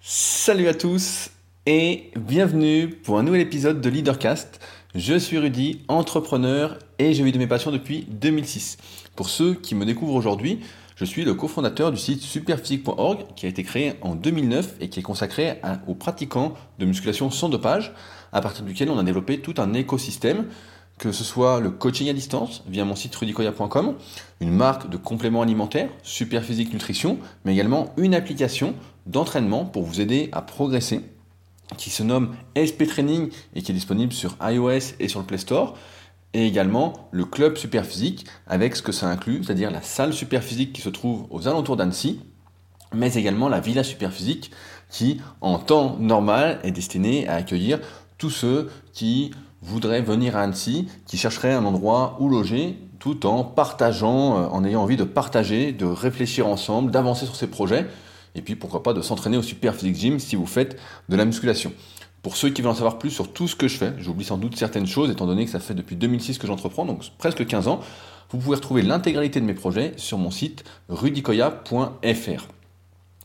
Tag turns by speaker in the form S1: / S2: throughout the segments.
S1: Salut à tous et bienvenue pour un nouvel épisode de Leadercast. Je suis Rudy, entrepreneur et j'ai eu de mes passions depuis 2006. Pour ceux qui me découvrent aujourd'hui, je suis le cofondateur du site superphysique.org qui a été créé en 2009 et qui est consacré aux pratiquants de musculation sans dopage, à partir duquel on a développé tout un écosystème que ce soit le coaching à distance via mon site rudicoya.com, une marque de compléments alimentaires, Superphysique Nutrition, mais également une application d'entraînement pour vous aider à progresser qui se nomme SP Training et qui est disponible sur iOS et sur le Play Store. Et également le club Superphysique avec ce que ça inclut, c'est-à-dire la salle Superphysique qui se trouve aux alentours d'Annecy, mais également la Villa Superphysique qui, en temps normal, est destinée à accueillir tous ceux qui voudraient venir à Annecy, qui chercheraient un endroit où loger, tout en partageant, euh, en ayant envie de partager, de réfléchir ensemble, d'avancer sur ces projets et puis pourquoi pas de s'entraîner au Super Physique Gym si vous faites de la musculation. Pour ceux qui veulent en savoir plus sur tout ce que je fais, j'oublie sans doute certaines choses étant donné que ça fait depuis 2006 que j'entreprends, donc presque 15 ans, vous pouvez retrouver l'intégralité de mes projets sur mon site rudicoya.fr.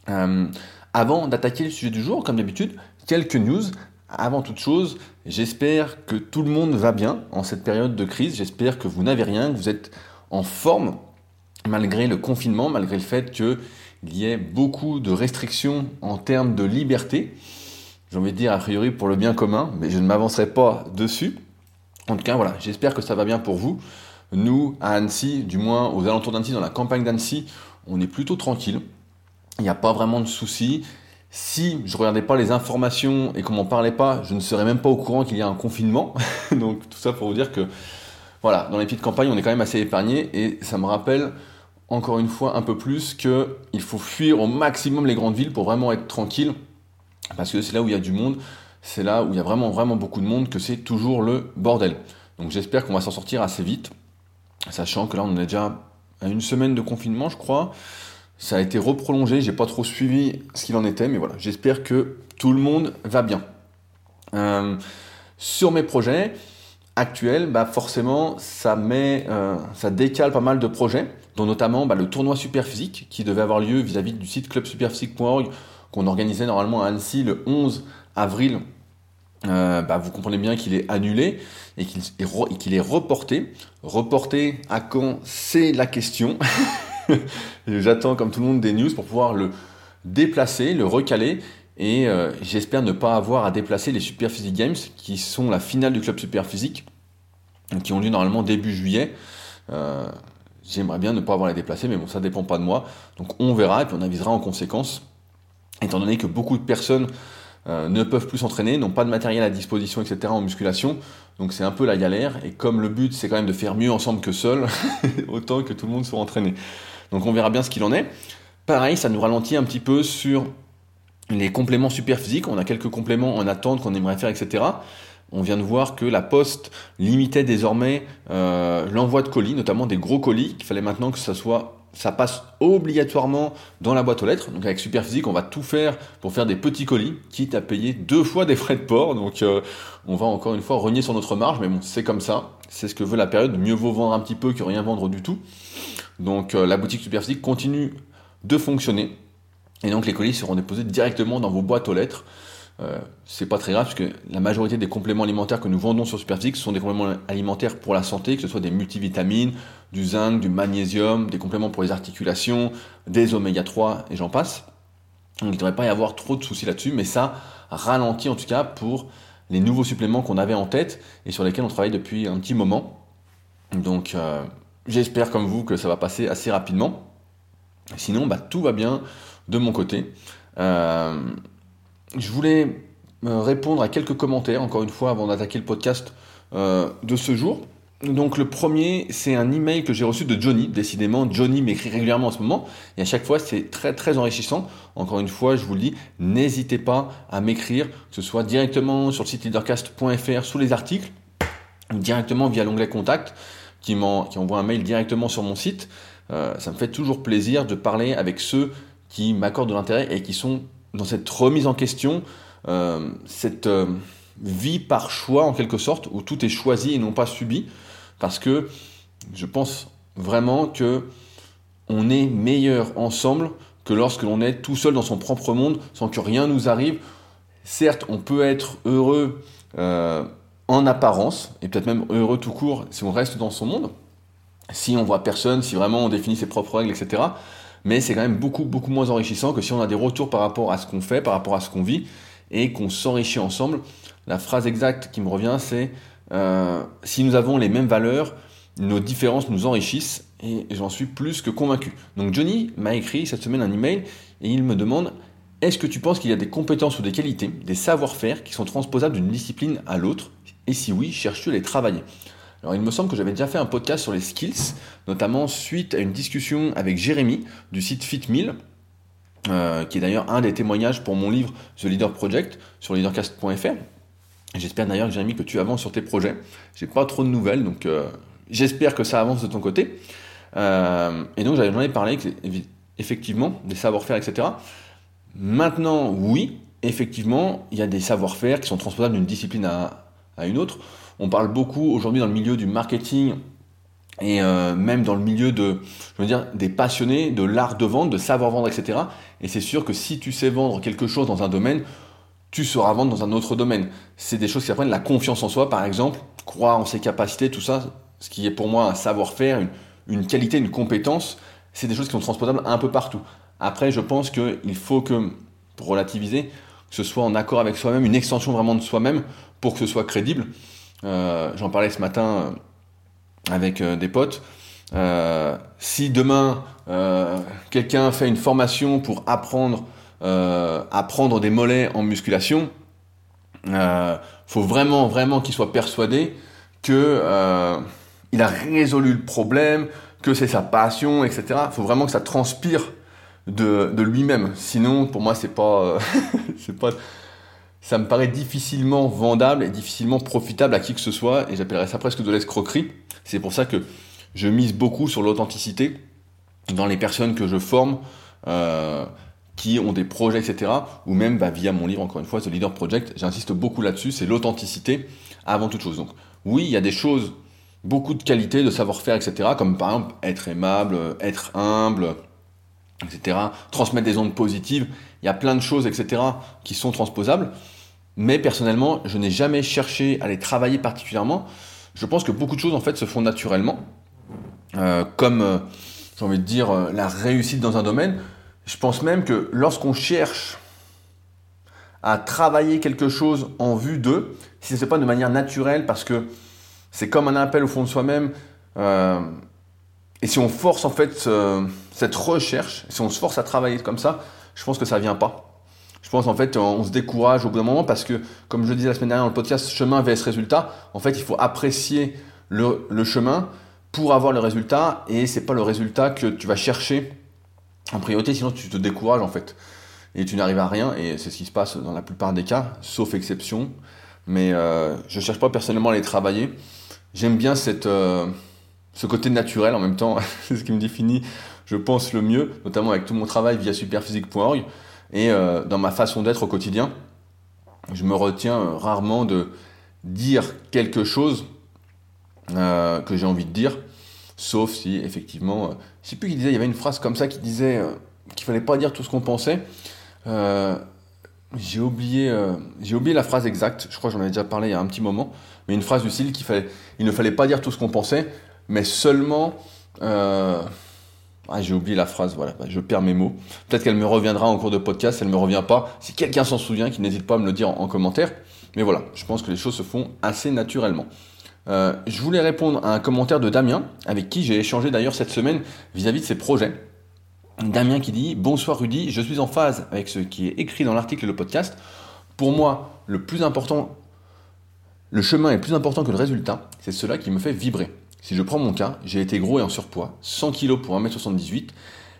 S1: Euh, avant d'attaquer le sujet du jour, comme d'habitude, quelques news. Avant toute chose, j'espère que tout le monde va bien en cette période de crise. J'espère que vous n'avez rien, que vous êtes en forme malgré le confinement, malgré le fait que il y ait beaucoup de restrictions en termes de liberté. J'ai envie de dire a priori pour le bien commun, mais je ne m'avancerai pas dessus. En tout cas, voilà, j'espère que ça va bien pour vous. Nous, à Annecy, du moins aux alentours d'Annecy, dans la campagne d'Annecy, on est plutôt tranquille. Il n'y a pas vraiment de soucis. Si je regardais pas les informations et qu'on m'en parlait pas, je ne serais même pas au courant qu'il y a un confinement. Donc tout ça pour vous dire que voilà, dans les petites campagnes, on est quand même assez épargné et ça me rappelle encore une fois un peu plus qu'il faut fuir au maximum les grandes villes pour vraiment être tranquille, parce que c'est là où il y a du monde, c'est là où il y a vraiment vraiment beaucoup de monde que c'est toujours le bordel. Donc j'espère qu'on va s'en sortir assez vite, sachant que là on est déjà à une semaine de confinement je crois, ça a été reprolongé, j'ai pas trop suivi ce qu'il en était, mais voilà, j'espère que tout le monde va bien. Euh, sur mes projets, actuel, bah forcément, ça met, euh, ça décale pas mal de projets, dont notamment bah, le tournoi Superphysique qui devait avoir lieu vis-à-vis du site clubsuperphysique.org qu'on organisait normalement à Annecy le 11 avril. Euh, bah, vous comprenez bien qu'il est annulé et qu'il est, qu'il est reporté. Reporté à quand? C'est la question. J'attends comme tout le monde des news pour pouvoir le déplacer, le recaler et euh, j'espère ne pas avoir à déplacer les Super Physique Games, qui sont la finale du club Super Physique, qui ont lieu normalement début juillet. Euh, j'aimerais bien ne pas avoir à les déplacer, mais bon, ça dépend pas de moi. Donc on verra et puis on avisera en conséquence. Étant donné que beaucoup de personnes euh, ne peuvent plus s'entraîner, n'ont pas de matériel à disposition, etc. en musculation. Donc c'est un peu la galère. Et comme le but c'est quand même de faire mieux ensemble que seul, autant que tout le monde soit entraîné. Donc on verra bien ce qu'il en est. Pareil, ça nous ralentit un petit peu sur les compléments super physiques, on a quelques compléments en attente qu'on aimerait faire, etc. On vient de voir que la Poste limitait désormais euh, l'envoi de colis, notamment des gros colis, qu'il fallait maintenant que ça soit ça passe obligatoirement dans la boîte aux lettres. Donc avec Superphysique, on va tout faire pour faire des petits colis, quitte à payer deux fois des frais de port. Donc euh, on va encore une fois renier sur notre marge, mais bon, c'est comme ça. C'est ce que veut la période. Mieux vaut vendre un petit peu que rien vendre du tout. Donc euh, la boutique Superphysique continue de fonctionner. Et donc les colis seront déposés directement dans vos boîtes aux lettres. Euh, c'est pas très grave parce que la majorité des compléments alimentaires que nous vendons sur Superphysique sont des compléments alimentaires pour la santé, que ce soit des multivitamines, du zinc, du magnésium, des compléments pour les articulations, des oméga 3 et j'en passe. Donc il ne devrait pas y avoir trop de soucis là-dessus, mais ça ralentit en tout cas pour les nouveaux suppléments qu'on avait en tête et sur lesquels on travaille depuis un petit moment. Donc euh, j'espère comme vous que ça va passer assez rapidement. Sinon, bah, tout va bien de mon côté. Euh, je voulais euh, répondre à quelques commentaires, encore une fois, avant d'attaquer le podcast euh, de ce jour. Donc le premier, c'est un email que j'ai reçu de Johnny. Décidément, Johnny m'écrit régulièrement en ce moment. Et à chaque fois, c'est très très enrichissant. Encore une fois, je vous le dis, n'hésitez pas à m'écrire, que ce soit directement sur le site leadercast.fr sous les articles, directement via l'onglet contact, qui, qui envoie un mail directement sur mon site. ça me fait toujours plaisir de parler avec ceux qui m'accordent de l'intérêt et qui sont dans cette remise en question, euh, cette euh, vie par choix en quelque sorte, où tout est choisi et non pas subi, parce que je pense vraiment que on est meilleur ensemble que lorsque l'on est tout seul dans son propre monde, sans que rien nous arrive. Certes, on peut être heureux euh, en apparence, et peut-être même heureux tout court si on reste dans son monde, si on voit personne, si vraiment on définit ses propres règles, etc. Mais c'est quand même beaucoup, beaucoup moins enrichissant que si on a des retours par rapport à ce qu'on fait, par rapport à ce qu'on vit, et qu'on s'enrichit ensemble. La phrase exacte qui me revient, c'est euh, si nous avons les mêmes valeurs, nos différences nous enrichissent, et j'en suis plus que convaincu. Donc Johnny m'a écrit cette semaine un email, et il me demande est-ce que tu penses qu'il y a des compétences ou des qualités, des savoir-faire qui sont transposables d'une discipline à l'autre? Et si oui, cherches-tu à les travailler? Alors il me semble que j'avais déjà fait un podcast sur les skills, notamment suite à une discussion avec Jérémy du site FitMill, euh, qui est d'ailleurs un des témoignages pour mon livre The Leader Project sur leadercast.fr. J'espère d'ailleurs, Jérémy, que tu avances sur tes projets. J'ai pas trop de nouvelles, donc euh, j'espère que ça avance de ton côté. Euh, et donc ai parlé, effectivement, des savoir-faire, etc. Maintenant, oui, effectivement, il y a des savoir-faire qui sont transposables d'une discipline à, à une autre. On parle beaucoup aujourd'hui dans le milieu du marketing et euh, même dans le milieu de, je veux des passionnés de l'art de vendre, de savoir vendre, etc. Et c'est sûr que si tu sais vendre quelque chose dans un domaine, tu sauras vendre dans un autre domaine. C'est des choses qui apprennent la confiance en soi, par exemple, croire en ses capacités, tout ça, ce qui est pour moi un savoir-faire, une, qualité, une compétence, c'est des choses qui sont transposables un peu partout. Après, je pense qu'il faut que, pour relativiser, que ce soit en accord avec soi-même, une extension vraiment de soi-même, pour que ce soit crédible. Euh, j'en parlais ce matin euh, avec euh, des potes. si demain quelqu'un fait une formation pour apprendre à prendre des mollets en musculation, il faut vraiment vraiment qu'il soit persuadé que il a résolu le problème, que c'est sa passion, etc. Faut vraiment que ça transpire de, de lui-même. Sinon, pour moi, c'est pas, c'est pas, ça me paraît difficilement vendable et difficilement profitable à qui que ce soit, et j'appellerais ça presque de l'escroquerie. C'est pour ça que je mise beaucoup sur l'authenticité dans les personnes que je forme, euh, qui ont des projets, etc. Ou même bah, via mon livre, encore une fois, The Leader Project, j'insiste beaucoup là-dessus, c'est l'authenticité avant toute chose. Donc oui, il y a des choses, beaucoup de qualités, de savoir-faire, etc. Comme par exemple être aimable, être humble, etc. Transmettre des ondes positives. Il y a plein de choses, etc. qui sont transposables. Mais personnellement, je n'ai jamais cherché à les travailler particulièrement. Je pense que beaucoup de choses en fait se font naturellement, euh, comme euh, j'ai envie de dire euh, la réussite dans un domaine. Je pense même que lorsqu'on cherche à travailler quelque chose en vue d'eux, si ce n'est pas de manière naturelle, parce que c'est comme un appel au fond de soi-même, et si on force en fait cette recherche, si on se force à travailler comme ça, je pense que ça vient pas pense en fait on se décourage au bout d'un moment parce que, comme je le disais la semaine dernière dans le podcast, chemin vs résultat, en fait il faut apprécier le, chemin pour avoir le résultat et c'est pas le résultat que tu vas chercher en priorité, sinon tu te décourages en fait et tu n'arrives à rien et c'est ce qui se passe dans la plupart des cas, sauf exception. Mais euh, je cherche pas personnellement à les travailler. J'aime bien euh, ce côté naturel en même temps, c'est ce qui me définit, je pense, le mieux, notamment avec tout mon travail via superphysique.org. Et euh, dans ma façon d'être au quotidien, je me retiens euh, rarement de dire quelque chose euh, que j'ai envie de dire, sauf si effectivement, je je sais plus qui disait, il y avait une phrase comme ça qui disait qu'il fallait pas dire tout ce qu'on pensait. j'ai oublié, j'ai oublié la phrase exacte. Je crois que j'en avais déjà parlé il y a un petit moment, mais une phrase du style qu'il fallait, il ne fallait pas dire tout ce qu'on pensait, mais seulement ah, j'ai oublié la phrase, voilà, je perds mes mots. Peut-être qu'elle me reviendra en cours de podcast, elle ne me revient pas. Si quelqu'un s'en souvient, qu'il n'hésite pas à me le dire en, commentaire. Mais voilà, je pense que les choses se font assez naturellement. Euh, je voulais répondre à un commentaire de Damien, avec qui j'ai échangé d'ailleurs cette semaine vis-à-vis de ses projets. Damien qui dit Bonsoir Rudy, je suis en phase avec ce qui est écrit dans l'article et le podcast. Pour moi, le plus important, le chemin est plus important que le résultat. C'est cela qui me fait vibrer. Si je prends mon cas, j'ai été gros et en surpoids, 100 kg pour 1m78,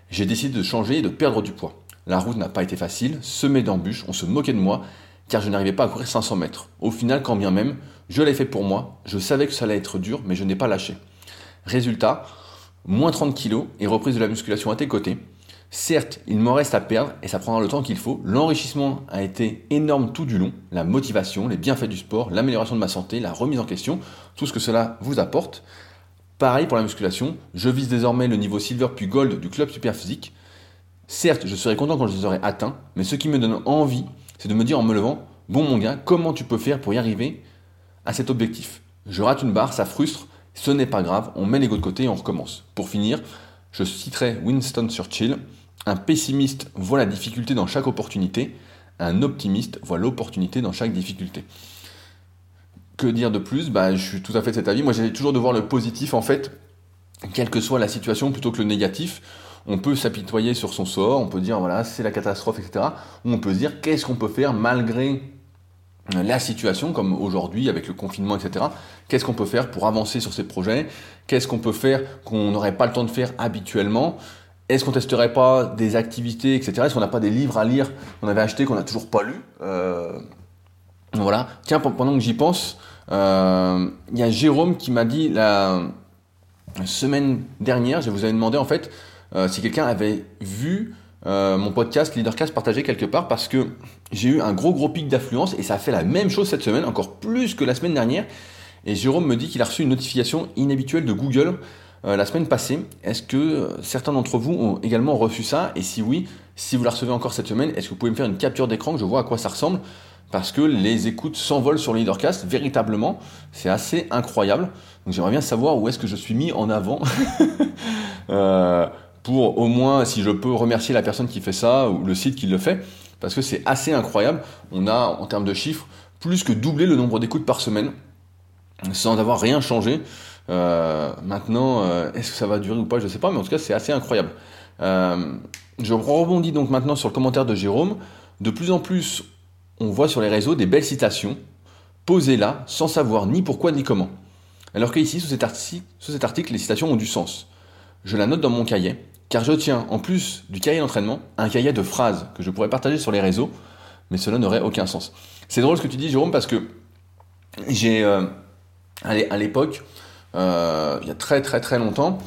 S1: j'ai décidé de changer et de perdre du poids. La route n'a pas été facile, semée d'embûches, on se moquait de moi, car je n'arrivais pas à courir 500 mètres. Au final, quand bien même, je l'ai fait pour moi, je savais que ça allait être dur, mais je n'ai pas lâché. Résultat, moins 30 kg et reprise de la musculation à tes côtés. Certes, il m'en reste à perdre et ça prendra le temps qu'il faut. L'enrichissement a été énorme tout du long. La motivation, les bienfaits du sport, l'amélioration de ma santé, la remise en question, tout ce que cela vous apporte. Pareil pour la musculation, je vise désormais le niveau silver puis gold du club super physique. Certes, je serai content quand je les aurai atteints, mais ce qui me donne envie, c'est de me dire en me levant, bon mon gars, comment tu peux faire pour y arriver à cet objectif? Je rate une barre, ça frustre, ce n'est pas grave, on met l'ego de côté et on recommence. Pour finir, je citerai Winston Churchill, un pessimiste voit la difficulté dans chaque opportunité, un optimiste voit l'opportunité dans chaque difficulté. Dire de plus? Bah, Je suis tout à fait de cet avis. Moi, j'ai toujours de voir le positif, en fait, quelle que soit la situation, plutôt que le négatif. On peut s'apitoyer sur son sort, on peut dire, voilà, c'est la catastrophe, etc. Ou on peut se dire, qu'est-ce qu'on peut faire malgré la situation, comme aujourd'hui avec le confinement, etc. Qu'est-ce qu'on peut faire pour avancer sur ces projets? Qu'est-ce qu'on peut faire qu'on n'aurait pas le temps de faire habituellement? Est-ce qu'on testerait pas des activités, etc. Est-ce qu'on n'a pas des livres à lire qu'on avait achetés qu'on n'a toujours pas lu euh, Voilà. Tiens, pendant que j'y pense, euh, il y a Jérôme qui m'a dit la semaine dernière, je vous avais demandé en fait euh, si quelqu'un avait vu euh, mon podcast Leadercast partagé quelque part parce que j'ai eu un gros gros pic d'affluence et ça a fait la même chose cette semaine, encore plus que la semaine dernière. Et Jérôme me dit qu'il a reçu une notification inhabituelle de Google la semaine passée. Est-ce que certains d'entre vous ont également reçu ça? Et si oui, si vous la recevez encore cette semaine, est-ce que vous pouvez me faire une capture d'écran que je vois à quoi ça ressemble? Parce que les écoutes s'envolent sur Leadercast, véritablement, c'est assez incroyable. Donc j'aimerais bien savoir où est-ce que je suis mis en avant. euh, pour au moins, si je peux remercier la personne qui fait ça ou le site qui le fait, parce que c'est assez incroyable. On a, en termes de chiffres, plus que doublé le nombre d'écoutes par semaine, sans avoir rien changé. Euh, maintenant, euh, est-ce que ça va durer ou pas Je ne sais pas, mais en tout cas, c'est assez incroyable. Je rebondis donc maintenant sur le commentaire de Jérôme. De plus en plus, on voit sur les réseaux des belles citations posées là, sans savoir ni pourquoi ni comment. Alors qu'ici, sous cet, article, les citations ont du sens. Je la note dans mon cahier, car je tiens, en plus du cahier d'entraînement, un cahier de phrases que je pourrais partager sur les réseaux, mais cela n'aurait aucun sens. C'est drôle ce que tu dis, Jérôme, parce que j'ai, euh, à l'époque, euh, il y a très très très longtemps,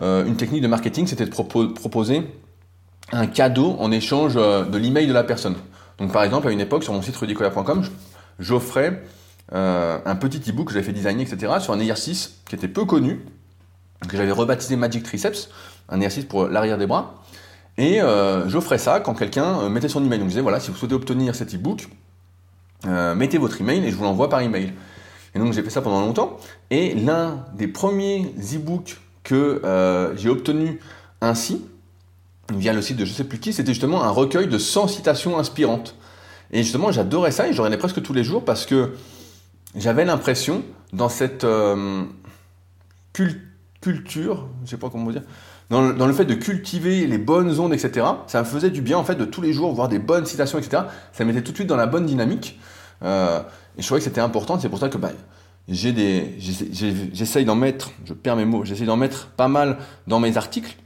S1: euh, une technique de marketing, c'était de proposer un cadeau en échange de l'email de la personne. Donc par exemple, à une époque, sur mon site rudicoya.com, j'offrais euh, un petit ebook que j'avais fait designer, etc., sur un exercice qui était peu connu, que j'avais rebaptisé Magic Triceps, un exercice pour l'arrière des bras. Et euh, j'offrais ça quand quelqu'un euh, mettait son email. Donc je disais, voilà, si vous souhaitez obtenir cet e-book, mettez votre email et je vous l'envoie par email. Et donc j'ai fait ça pendant longtemps. Et l'un des premiers e-books que j'ai obtenu ainsi, via le site de je sais plus qui, c'était justement un recueil de 100 citations inspirantes. Et justement, j'adorais ça et j'en regardais presque tous les jours parce que j'avais l'impression, dans cette euh, culture, je sais pas comment dire, dans le, fait de cultiver les bonnes ondes, etc., ça me faisait du bien en fait de tous les jours voir des bonnes citations, etc. Ça me mettait tout de suite dans la bonne dynamique. Euh, et je trouvais que c'était important. C'est pour ça que bah, j'essaye d'en mettre, je perds mes mots, j'essaye d'en mettre pas mal dans mes articles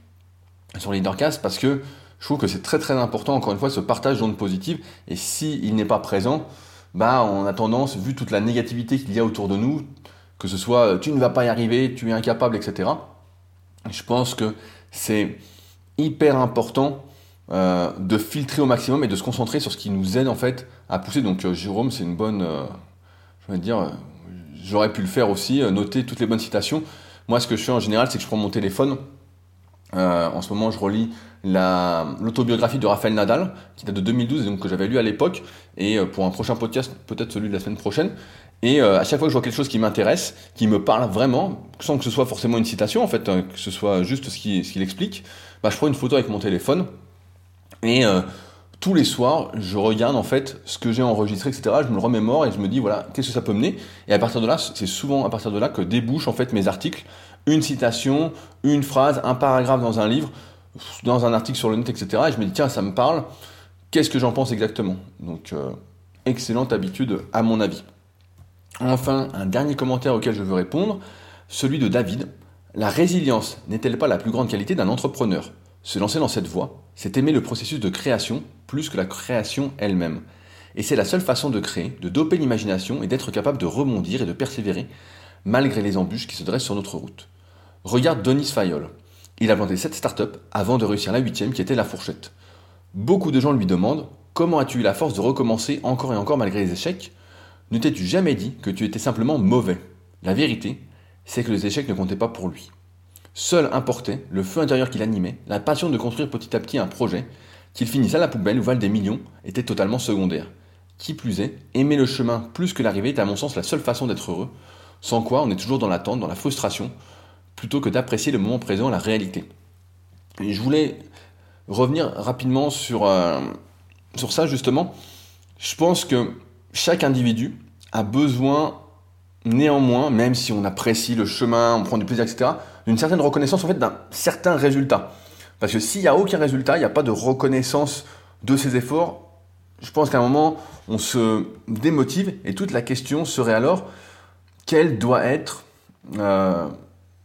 S1: sur Leadercast parce que je trouve que c'est très très important, encore une fois, ce partage d'ondes positives. Et s'il il n'est pas présent, bah, on a tendance, vu toute la négativité qu'il y a autour de nous, que ce soit tu ne vas pas y arriver, tu es incapable, etc. Je pense que c'est hyper important euh, de filtrer au maximum et de se concentrer sur ce qui nous aide en fait à pousser. Donc euh, Jérôme, c'est une bonne, euh, je vais dire, euh, j'aurais pu le faire aussi, euh, noter toutes les bonnes citations. Moi, ce que je fais en général, c'est que je prends mon téléphone. En ce moment, je relis l'autobiographie de Raphaël Nadal, qui date de 2012 et donc que j'avais lu à l'époque. Et pour un prochain podcast, peut-être celui de la semaine prochaine, et euh, à chaque fois que je vois quelque chose qui m'intéresse, qui me parle vraiment, sans que ce soit forcément une citation, en fait, hein, que ce soit juste ce qu'il ce explique, bah, je prends une photo avec mon téléphone. Et euh, tous les soirs, je regarde en fait ce que j'ai enregistré, etc. Je me le remémore et je me dis, voilà, qu'est-ce que ça peut mener? Et à partir de là, c'est souvent à partir de là que débouchent en fait mes articles. Une citation, une phrase, un paragraphe dans un livre, dans un article sur le net, etc. Et je me dis, tiens, ça me parle. Qu'est-ce que j'en pense exactement? Donc, euh, excellente habitude à mon avis. Enfin, un dernier commentaire auquel je veux répondre, celui de David. La résilience n'est-elle pas la plus grande qualité d'un entrepreneur? Se lancer dans cette voie, c'est aimer le processus de création plus que la création elle-même. Et c'est la seule façon de créer, de doper l'imagination et d'être capable de rebondir et de persévérer malgré les embûches qui se dressent sur notre route. Regarde Denis Fayol. Il a planté cette start-up avant de réussir la huitième qui était la fourchette. Beaucoup de gens lui demandent comment as-tu eu la force de recommencer encore et encore malgré les échecs? Ne t'es-tu jamais dit que tu étais simplement mauvais? La vérité, c'est que les échecs ne comptaient pas pour lui. Seul importait le feu intérieur qui l'animait, la passion de construire petit à petit un projet, qu'il finisse à la poubelle ou valent des millions, était totalement secondaire. Qui plus est, aimer le chemin plus que l'arrivée est à mon sens la seule façon d'être heureux, sans quoi on est toujours dans l'attente, dans la frustration, plutôt que d'apprécier le moment présent, la réalité. Et je voulais revenir rapidement sur, euh, sur ça justement. Je pense que chaque individu a besoin néanmoins, même si on apprécie le chemin, on prend du plaisir, etc., d'une certaine reconnaissance en fait d'un certain résultat. Parce que s'il n'y a aucun résultat, il n'y a pas de reconnaissance de ses efforts, je pense qu'à un moment, on se démotive et toute la question serait alors quel doit être euh,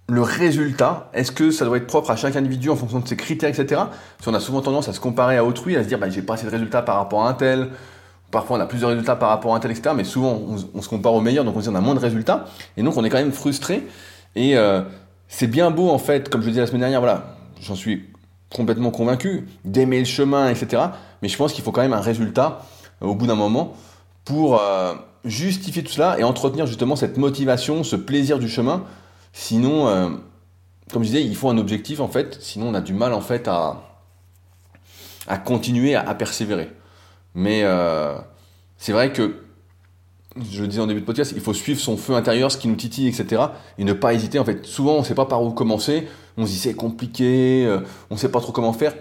S1: le résultat Est-ce que ça doit être propre à chaque individu en fonction de ses critères, etc. Si on a souvent tendance à se comparer à autrui, à se dire bah, j'ai pas assez de résultats par rapport à un tel, parfois on a plusieurs résultats par rapport à un tel, etc. Mais souvent on, se compare au meilleur, donc on se dit on a moins de résultats, et donc on est quand même frustré. Et euh, c'est bien beau en fait, comme je le disais la semaine dernière, voilà, j'en suis complètement convaincu, d'aimer le chemin, etc. Mais je pense qu'il faut quand même un résultat euh, au bout d'un moment pour euh, justifier tout cela et entretenir justement cette motivation, ce plaisir du chemin. Sinon, euh, comme je disais, il faut un objectif en fait, sinon on a du mal en fait à, à continuer à, persévérer. Mais c'est vrai que je le disais en début de podcast, il faut suivre son feu intérieur, ce qui nous titille, etc. Et ne pas hésiter. En fait, souvent, on ne sait pas par où commencer. On se dit c'est compliqué, euh, on ne sait pas trop comment faire.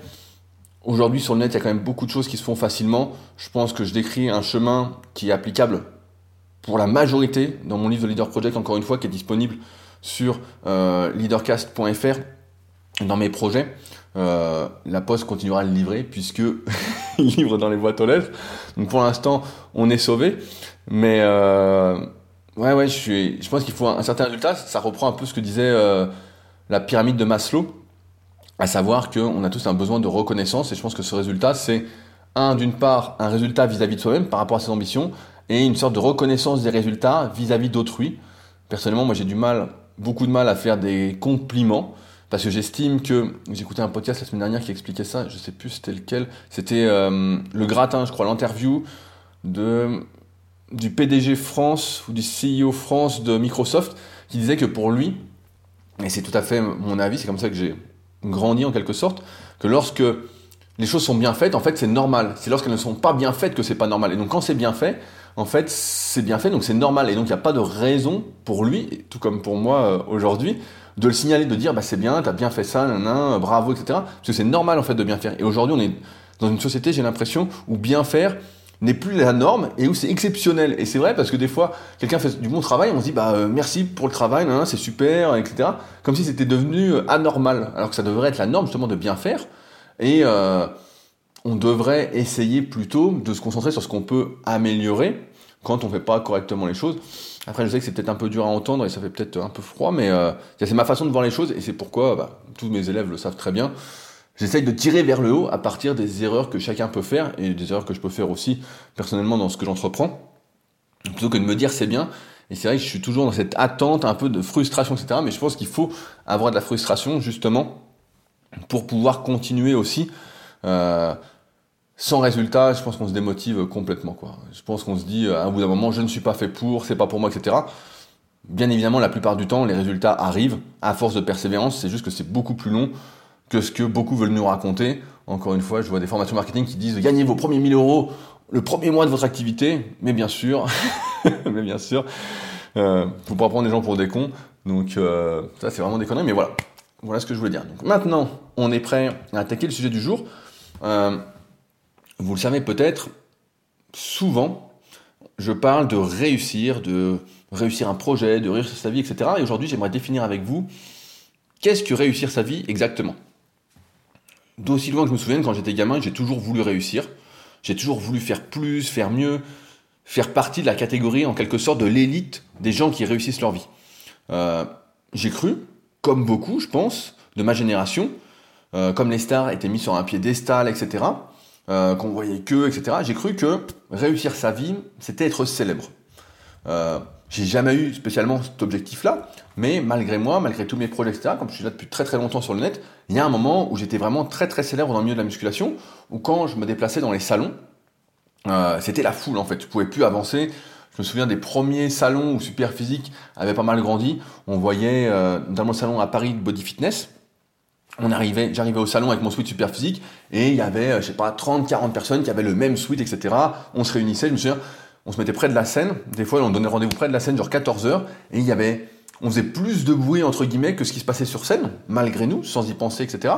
S1: Aujourd'hui, sur le net, il y a quand même beaucoup de choses qui se font facilement. Je pense que je décris un chemin qui est applicable pour la majorité dans mon livre de Leader Project, encore une fois, qui est disponible sur euh, leadercast.fr dans mes projets. Euh, la poste continuera à le livrer puisque il livre dans les boîtes aux lettres. Donc pour l'instant, on est sauvé. Mais euh, ouais, ouais, je, suis, je pense qu'il faut un, certain résultat. Ça reprend un peu ce que disait la pyramide de Maslow, à savoir qu'on a tous un besoin de reconnaissance. Et je pense que ce résultat, c'est un, d'une part, un résultat vis-à-vis de soi-même par rapport à ses ambitions, et une sorte de reconnaissance des résultats vis-à-vis d'autrui. Personnellement, moi, j'ai du mal, beaucoup de mal à faire des compliments. Parce que j'estime que écouté un podcast la semaine dernière qui expliquait ça, je sais plus c'était lequel, c'était euh, le gratin, je crois, l'interview de du PDG France ou du CEO France de Microsoft qui disait que pour lui, et c'est tout à fait mon avis, c'est comme ça que j'ai grandi en quelque sorte, que lorsque les choses sont bien faites, en fait, c'est normal. C'est lorsqu'elles ne sont pas bien faites que c'est pas normal. Et donc, quand c'est bien fait, en fait, c'est bien fait, donc c'est normal. Et donc, il n'y a pas de raison pour lui, tout comme pour moi euh, aujourd'hui, de le signaler, de dire, bah, c'est bien, t'as bien fait ça, nan, bravo, etc. Parce que c'est normal, en fait, de bien faire. Et aujourd'hui, on est dans une société, j'ai l'impression, où bien faire, n'est plus la norme et où c'est exceptionnel. Et c'est vrai parce que des fois, quelqu'un fait du bon travail, on se dit bah euh, merci pour le travail, c'est super, etc. Comme si c'était devenu euh, anormal, alors que ça devrait être la norme justement de bien faire. Et euh, on devrait essayer plutôt de se concentrer sur ce qu'on peut améliorer quand on fait pas correctement les choses. Après, je sais que c'est peut-être un peu dur à entendre et ça fait peut-être un peu froid, mais c'est ma façon de voir les choses et c'est pourquoi bah, tous mes élèves le savent très bien. J'essaye de tirer vers le haut à partir des erreurs que chacun peut faire et des erreurs que je peux faire aussi personnellement dans ce que j'entreprends, plutôt que de me dire c'est bien. Et c'est vrai que je suis toujours dans cette attente, un peu de frustration, etc. Mais je pense qu'il faut avoir de la frustration justement pour pouvoir continuer aussi. Euh, sans résultat, je pense qu'on se démotive complètement. Quoi. Je pense qu'on se dit à un bout d'un moment, je ne suis pas fait pour, c'est pas pour moi, etc. Bien évidemment, la plupart du temps, les résultats arrivent à force de persévérance. C'est juste que c'est beaucoup plus long que ce que beaucoup veulent nous raconter. Encore une fois, je vois des formations marketing qui disent gagnez vos premiers 1000 euros le premier mois de votre activité, mais bien sûr, mais bien sûr, euh, faut pas prendre les gens pour des cons. Donc euh, ça, c'est vraiment des conneries. Mais voilà, voilà ce que je voulais dire. Donc maintenant, on est prêt à attaquer le sujet du jour. Euh, vous le savez peut-être, souvent, je parle de réussir, de réussir un projet, de réussir sa vie, etc. Et aujourd'hui, j'aimerais définir avec vous qu'est-ce que réussir sa vie exactement? D'aussi loin que je me souvienne, quand j'étais gamin, j'ai toujours voulu réussir. J'ai toujours voulu faire plus, faire mieux, faire partie de la catégorie, en quelque sorte, de l'élite des gens qui réussissent leur vie. Euh, j'ai cru, comme beaucoup, je pense, de ma génération, euh, comme les stars étaient mis sur un piédestal, etc., euh, qu'on voyait que, etc., j'ai cru que réussir sa vie, c'était être célèbre. Euh, j'ai jamais eu spécialement cet objectif-là, mais malgré moi, malgré tous mes projets, etc., comme je suis là depuis très très longtemps sur le net, il y a un moment où j'étais vraiment très très célèbre dans le milieu de la musculation, où quand je me déplaçais dans les salons, euh, c'était la foule en fait. Je pouvais plus avancer, Je me souviens des premiers salons où Superphysique avait pas mal grandi. On voyait euh, dans mon salon à Paris de Body Fitness. On arrivait, j'arrivais au salon avec mon suite Superphysique et il y avait, euh, je sais pas, 30, 40 personnes qui avaient le même suite, etc. On se réunissait, je me on se mettait près de la scène. Des fois, on donnait rendez-vous près de la scène, genre 14 heures, et il y avait, on faisait plus de bruit entre guillemets que ce qui se passait sur scène, malgré nous, sans y penser, etc.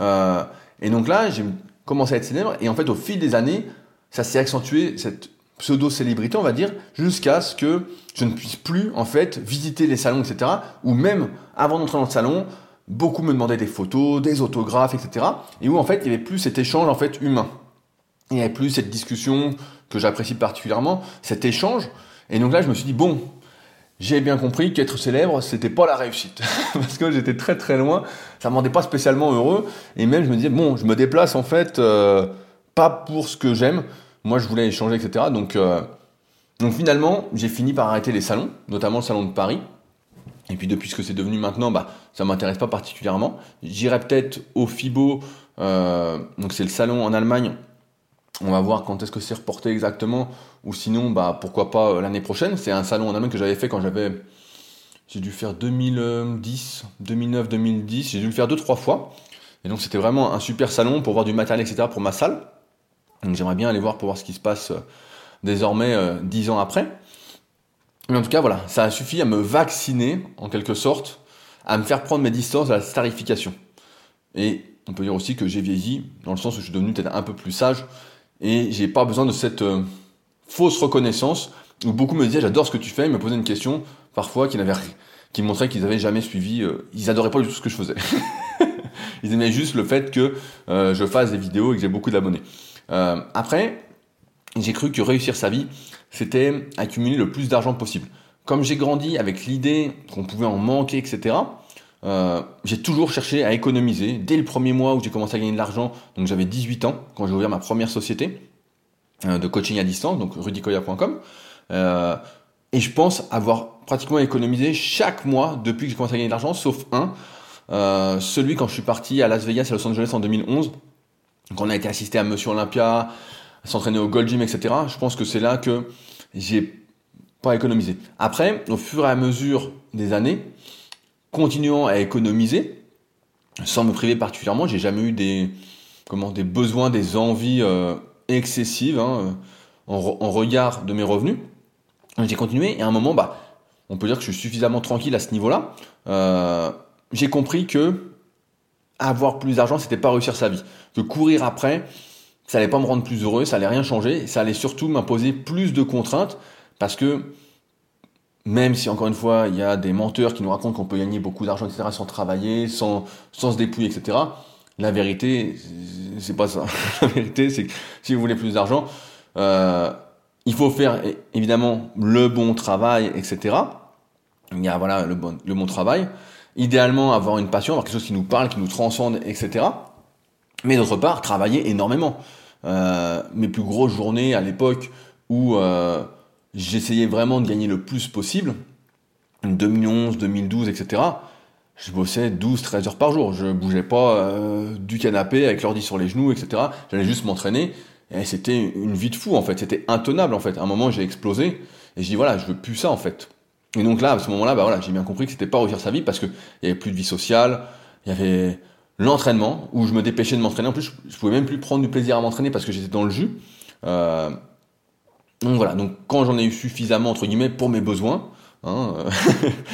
S1: Euh, et donc là, j'ai commencé à être célèbre et en fait, au fil des années, ça s'est accentué cette pseudo-célébrité, on va dire, jusqu'à ce que je ne puisse plus, en fait, visiter les salons, etc. Ou même, avant d'entrer dans le salon, beaucoup me demandaient des photos, des autographes, etc. Et où, en fait, il n'y avait plus cet échange, en fait, humain. Il n'y avait plus cette discussion que j'apprécie particulièrement, cet échange. Et donc là, je me suis dit, bon, j'ai bien compris qu'être célèbre, c'était pas la réussite. Parce que j'étais très très loin, ça me rendait pas spécialement heureux. Et même, je me disais, bon, je me déplace, en fait, euh, pas pour ce que j'aime, moi, je voulais échanger, etc. Donc, euh, donc finalement, j'ai fini par arrêter les salons, notamment le salon de Paris. Et puis depuis ce que c'est devenu maintenant, bah, ça m'intéresse pas particulièrement. J'irai peut-être au FIBO, euh, donc c'est le salon en Allemagne. On va voir quand est-ce que c'est reporté exactement, ou sinon, bah, pourquoi pas euh, l'année prochaine. C'est un salon en Allemagne que j'avais fait quand j'avais, j'ai dû faire 2010, 2009, 2010. J'ai dû le faire deux trois fois. Et donc c'était vraiment un super salon pour voir du matériel, etc. pour ma salle. Donc j'aimerais bien aller voir pour voir ce qui se passe euh, désormais euh, dix ans après. Mais en tout cas, voilà, ça a suffi à me vacciner, en quelque sorte, à me faire prendre mes distances à la starification. Et on peut dire aussi que j'ai vieilli, dans le sens où je suis devenu peut-être un peu plus sage, et j'ai pas besoin de cette euh, fausse reconnaissance, où beaucoup me disaient j'adore ce que tu fais, ils me posaient une question, parfois, qui, n'avait, qui montrait qu'ils n'avaient jamais suivi, ils adoraient pas du tout ce que je faisais. ils aimaient juste le fait que je fasse des vidéos et que j'ai beaucoup d'abonnés. Euh, après, j'ai cru que réussir sa vie, c'était accumuler le plus d'argent possible. Comme j'ai grandi avec l'idée qu'on pouvait en manquer, etc., euh, j'ai toujours cherché à économiser. Dès le premier mois où j'ai commencé à gagner de l'argent, donc j'avais 18 ans, quand j'ai ouvert ma première société euh, de coaching à distance, donc rudicoya.com, euh, et je pense avoir pratiquement économisé chaque mois depuis que j'ai commencé à gagner de l'argent, sauf un, euh, celui quand je suis parti à Las Vegas et Los Angeles en 2011, donc on a été assisté à Monsieur Olympia, s'entraîner au Gold Gym, etc. Je pense que c'est là que j'ai pas économisé. Après, au fur et à mesure des années, continuant à économiser, sans me priver particulièrement, j'ai jamais eu des comment des besoins, des envies euh, excessives hein, en, regard de mes revenus. J'ai continué et à un moment, bah, on peut dire que je suis suffisamment tranquille à ce niveau-là. Euh, j'ai compris que avoir plus d'argent, c'était pas réussir sa vie. Que courir après, ça allait pas me rendre plus heureux, ça allait rien changer, ça allait surtout m'imposer plus de contraintes parce que même si encore une fois il y a des menteurs qui nous racontent qu'on peut gagner beaucoup d'argent, etc., sans travailler, sans, sans se dépouiller, etc., la vérité, c'est pas ça. la vérité, c'est que si vous voulez plus d'argent, euh, il faut faire évidemment le bon travail, etc. Il y a voilà le bon, le bon travail, idéalement avoir une passion, avoir quelque chose qui nous parle, qui nous transcende, etc. Mais d'autre part, travailler énormément. Euh, mes plus grosses journées à l'époque où euh, j'essayais vraiment de gagner le plus possible, 2011, 2012, etc., je bossais 12, 13 heures par jour. Je bougeais pas euh, du canapé avec l'ordi sur les genoux, etc. J'allais juste m'entraîner. Et c'était une vie de fou, en fait. C'était intenable, en fait. À un moment, j'ai explosé. Et je dis, voilà, je veux plus ça, en fait. Et donc là, à ce moment-là, bah voilà, j'ai bien compris que c'était pas réussir sa vie parce qu'il y avait plus de vie sociale, il y avait l'entraînement où je me dépêchais de m'entraîner. En plus, je, pouvais même plus prendre du plaisir à m'entraîner parce que j'étais dans le jus. Euh, donc voilà. Donc quand j'en ai eu suffisamment entre guillemets pour mes besoins, hein, euh,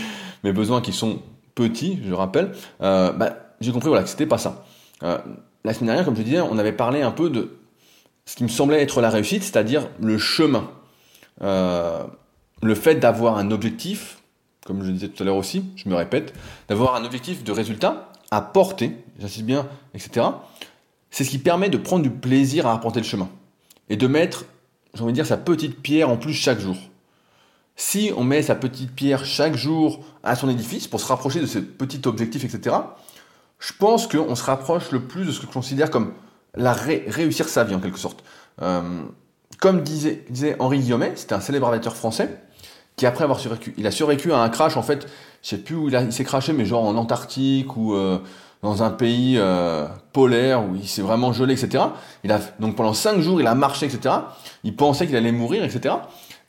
S1: mes besoins qui sont petits, je rappelle, euh, bah, j'ai compris voilà que c'était pas ça. la semaine dernière, comme je disais, on avait parlé un peu de ce qui me semblait être la réussite, c'est-à-dire le chemin. Le fait d'avoir un objectif, comme je le disais tout à l'heure aussi, je me répète, d'avoir un objectif de résultat à porter, j'insiste bien, etc., c'est ce qui permet de prendre du plaisir à apporter le chemin. Et de mettre, j'ai envie de dire, sa petite pierre en plus chaque jour. Si on met sa petite pierre chaque jour à son édifice pour se rapprocher de ce petit objectif, etc., je pense qu'on se rapproche le plus de ce que je considère comme la réussir sa vie en quelque sorte. Euh, comme disait, disait Henri Guillaumet, c'était un célèbre aviateur français, qui après avoir survécu, il a survécu à un crash en fait, je sais plus où il, s'est crashé, mais genre en Antarctique ou euh, dans un pays euh, polaire où il s'est vraiment gelé, etc. Il a donc pendant cinq jours il a marché, etc. Il pensait qu'il allait mourir, etc.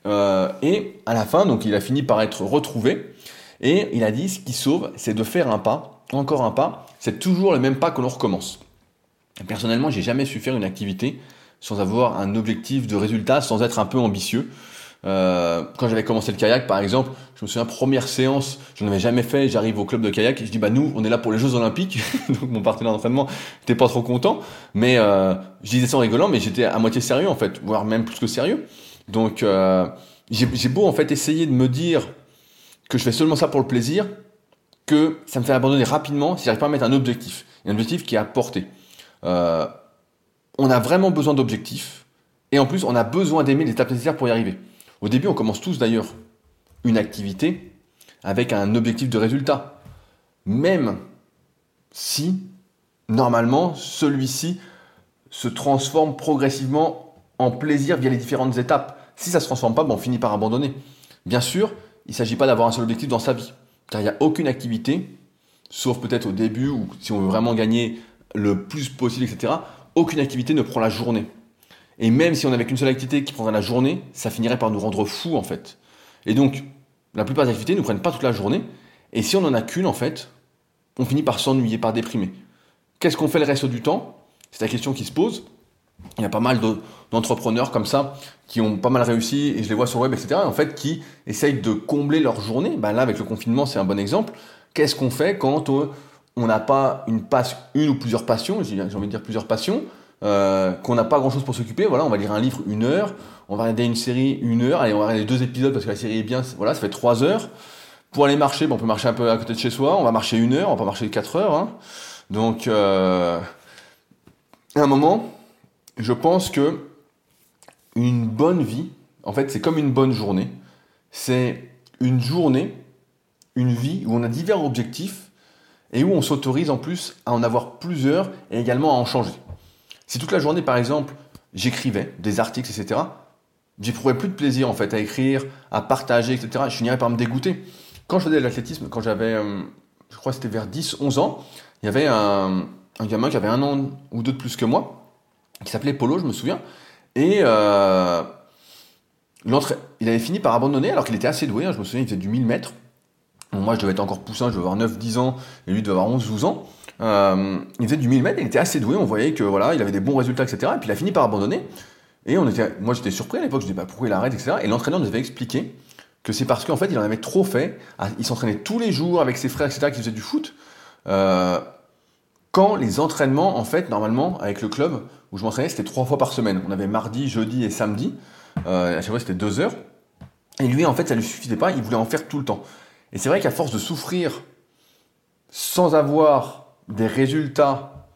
S1: Euh, et à la fin, donc il a fini par être retrouvé. Et il a dit ce qui sauve, c'est de faire un pas, encore un pas. C'est toujours le même pas que l'on recommence. Personnellement, j'ai jamais su faire une activité sans avoir un objectif de résultat, sans être un peu ambitieux. Euh, quand j'avais commencé le kayak, par exemple, je me souviens première séance, je n'en avais jamais fait. J'arrive au club de kayak et je dis bah nous, on est là pour les Jeux Olympiques. Donc mon partenaire d'entraînement n'était pas trop content, mais euh, je disais ça en rigolant, mais j'étais à moitié sérieux en fait, voire même plus que sérieux. Donc euh, j'ai beau en fait essayer de me dire que je fais seulement ça pour le plaisir, que ça me fait abandonner rapidement si j'arrive pas à mettre un objectif, un objectif qui est à portée. Euh, on a vraiment besoin d'objectifs, et en plus on a besoin d'aimer les étapes nécessaires pour y arriver. Au début, on commence tous d'ailleurs une activité avec un objectif de résultat, même si normalement celui-ci se transforme progressivement en plaisir via les différentes étapes. Si ça ne se transforme pas, on finit par abandonner. Bien sûr, il ne s'agit pas d'avoir un seul objectif dans sa vie, car il n'y a aucune activité, sauf peut-être au début ou si on veut vraiment gagner le plus possible, etc., aucune activité ne prend la journée. Et même si on n'avait qu'une seule activité qui prendrait la journée, ça finirait par nous rendre fous en fait. Et donc, la plupart des activités ne prennent pas toute la journée. Et si on n'en a qu'une en fait, on finit par s'ennuyer, par déprimer. Qu'est-ce qu'on fait le reste du temps? C'est la question qui se pose. Il y a pas mal d'entrepreneurs comme ça qui ont pas mal réussi, et je les vois sur le web, etc., en fait, qui essayent de combler leur journée. Ben là, avec le confinement, c'est un bon exemple. Qu'est-ce qu'on fait quand euh, on n'a pas une, passe, une ou plusieurs passions, j'ai envie de dire plusieurs passions, euh, qu'on n'a pas grand chose pour s'occuper, voilà, on va lire un livre une heure, on va regarder une série une heure, allez, on va regarder deux épisodes parce que la série est bien, voilà, ça fait trois heures. Pour aller marcher, bon, on peut marcher un peu à côté de chez soi, on va marcher une heure, on va marcher quatre heures. Hein. Donc, euh, à un moment, je pense que une bonne vie, en fait, c'est comme une bonne journée. C'est une journée, une vie où on a divers objectifs et où on s'autorise en plus à en avoir plusieurs et également à en changer. Si toute la journée, par exemple, j'écrivais des articles, etc., j'éprouverais plus de plaisir en fait à écrire, à partager, etc. Je finirais par me dégoûter. Quand je faisais de l'athlétisme, quand j'avais, euh, je crois que c'était vers 10, 11 ans, il y avait un, gamin qui avait un an ou deux de plus que moi, qui s'appelait Polo, je me souviens, et euh, il avait fini par abandonner alors qu'il était assez doué, hein. je me souviens, il faisait du 1000 mètres. moi, je devais être encore poussin, je devais avoir 9-10 ans, et lui devait avoir 11-12 ans. Euh, il faisait du 1000 mètres, il était assez doué, on voyait que voilà, il avait des bons résultats, etc. Et puis il a fini par abandonner. Et on était, moi j'étais surpris à l'époque, je disais bah, pourquoi il arrête, etc. Et l'entraîneur nous avait expliqué que c'est parce qu'en fait il en avait trop fait. Ah, il s'entraînait tous les jours avec ses frères, etc. qui faisaient du foot. Euh, quand les entraînements, en fait, normalement, avec le club où je m'entraînais, c'était trois fois par semaine. On avait mardi, jeudi et samedi. Euh, à chaque fois, c'était deux heures. Et lui, en fait, ça lui suffisait pas. Il voulait en faire tout le temps. Et c'est vrai qu'à force de souffrir sans avoir des résultats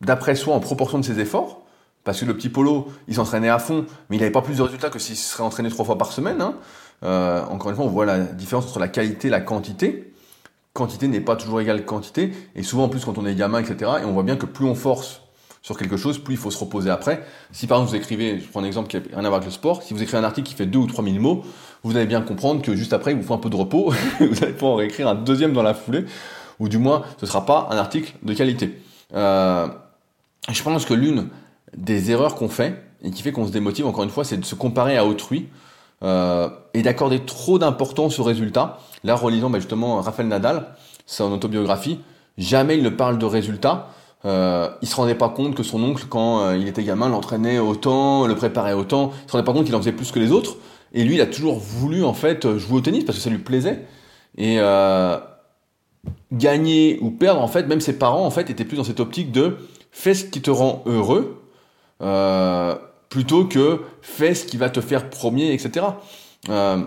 S1: d'après soi en proportion de ses efforts, parce que le petit Polo, il s'entraînait à fond, mais il n'avait pas plus de résultats que s'il serait entraîné trois fois par semaine. Hein. Euh, encore une fois, on voit la différence entre la qualité et la quantité. Quantité n'est pas toujours égale quantité, et souvent en plus quand on est gamin, etc., et on voit bien que plus on force sur quelque chose, plus il faut se reposer après. Si par exemple vous écrivez, je prends un exemple qui n'a rien à voir avec le sport, si vous écrivez un article qui fait 2 ou 3 000 mots, vous allez bien comprendre que juste après, il vous faut un peu de repos, vous allez pouvoir en réécrire un deuxième dans la foulée, ou du moins ce ne sera pas un article de qualité. Euh, je pense que l'une des erreurs qu'on fait et qui fait qu'on se démotive, encore une fois, c'est de se comparer à autrui euh, et d'accorder trop d'importance aux résultats. Là, relisant bah, justement Raphaël Nadal, son autobiographie, jamais il ne parle de résultats. Euh, il se rendait pas compte que son oncle, quand euh, il était gamin, l'entraînait autant, le préparait autant. Il se rendait pas compte qu'il en faisait plus que les autres. Et lui, il a toujours voulu en fait jouer au tennis parce que ça lui plaisait. Et euh, gagner ou perdre, en fait, même ses parents, en fait, étaient plus dans cette optique de fais ce qui te rend heureux, euh, plutôt que fais ce qui va te faire premier, etc. Euh,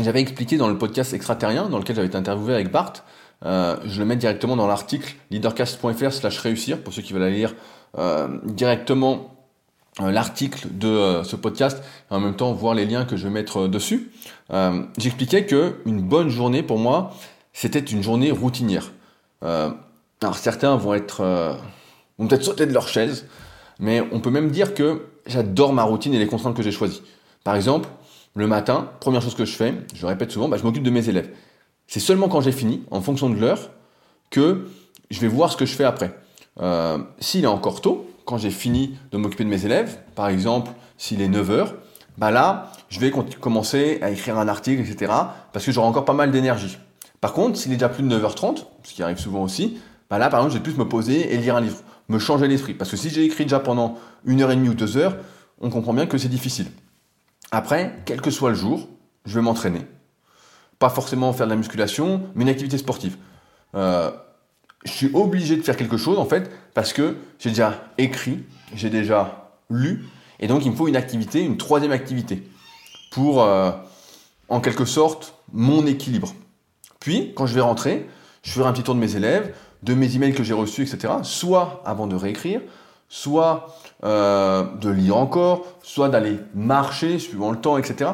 S1: j'avais expliqué dans le podcast extraterrien, dans lequel j'avais été interviewé avec Bart, euh, je le mets directement dans l'article leadercast.fr slash réussir, pour ceux qui veulent aller lire directement l'article de ce podcast et en même temps voir les liens que je vais mettre dessus. J'expliquais que une bonne journée pour moi, c'était une journée routinière. Euh, alors certains vont être euh, vont peut-être sauter de leur chaise, mais on peut même dire que j'adore ma routine et les contraintes que j'ai choisies. Par exemple, le matin, première chose que je fais, je le répète souvent, bah, je m'occupe de mes élèves. C'est seulement quand j'ai fini, en fonction de l'heure, que je vais voir ce que je fais après. Euh, s'il est encore tôt, quand j'ai fini de m'occuper de mes élèves, par exemple, s'il est 9h, bah là, je vais commencer à écrire un article, etc. Parce que j'aurai encore pas mal d'énergie. Par contre, s'il est déjà plus de 9h30, ce qui arrive souvent aussi, bah là, par exemple, je vais plus me poser et lire un livre, me changer l'esprit. Parce que si j'ai écrit déjà pendant une heure et demie ou deux heures, on comprend bien que c'est difficile. Après, quel que soit le jour, je vais m'entraîner. Pas forcément faire de la musculation, mais une activité sportive. Euh, je suis obligé de faire quelque chose, en fait, parce que j'ai déjà écrit, j'ai déjà lu, et donc il me faut une activité, une troisième activité, pour, euh, en quelque sorte, mon équilibre. Puis, quand je vais rentrer, je ferai un petit tour de mes élèves, de mes emails que j'ai reçus, etc. Soit avant de réécrire, soit euh, de lire encore, soit d'aller marcher suivant le temps, etc.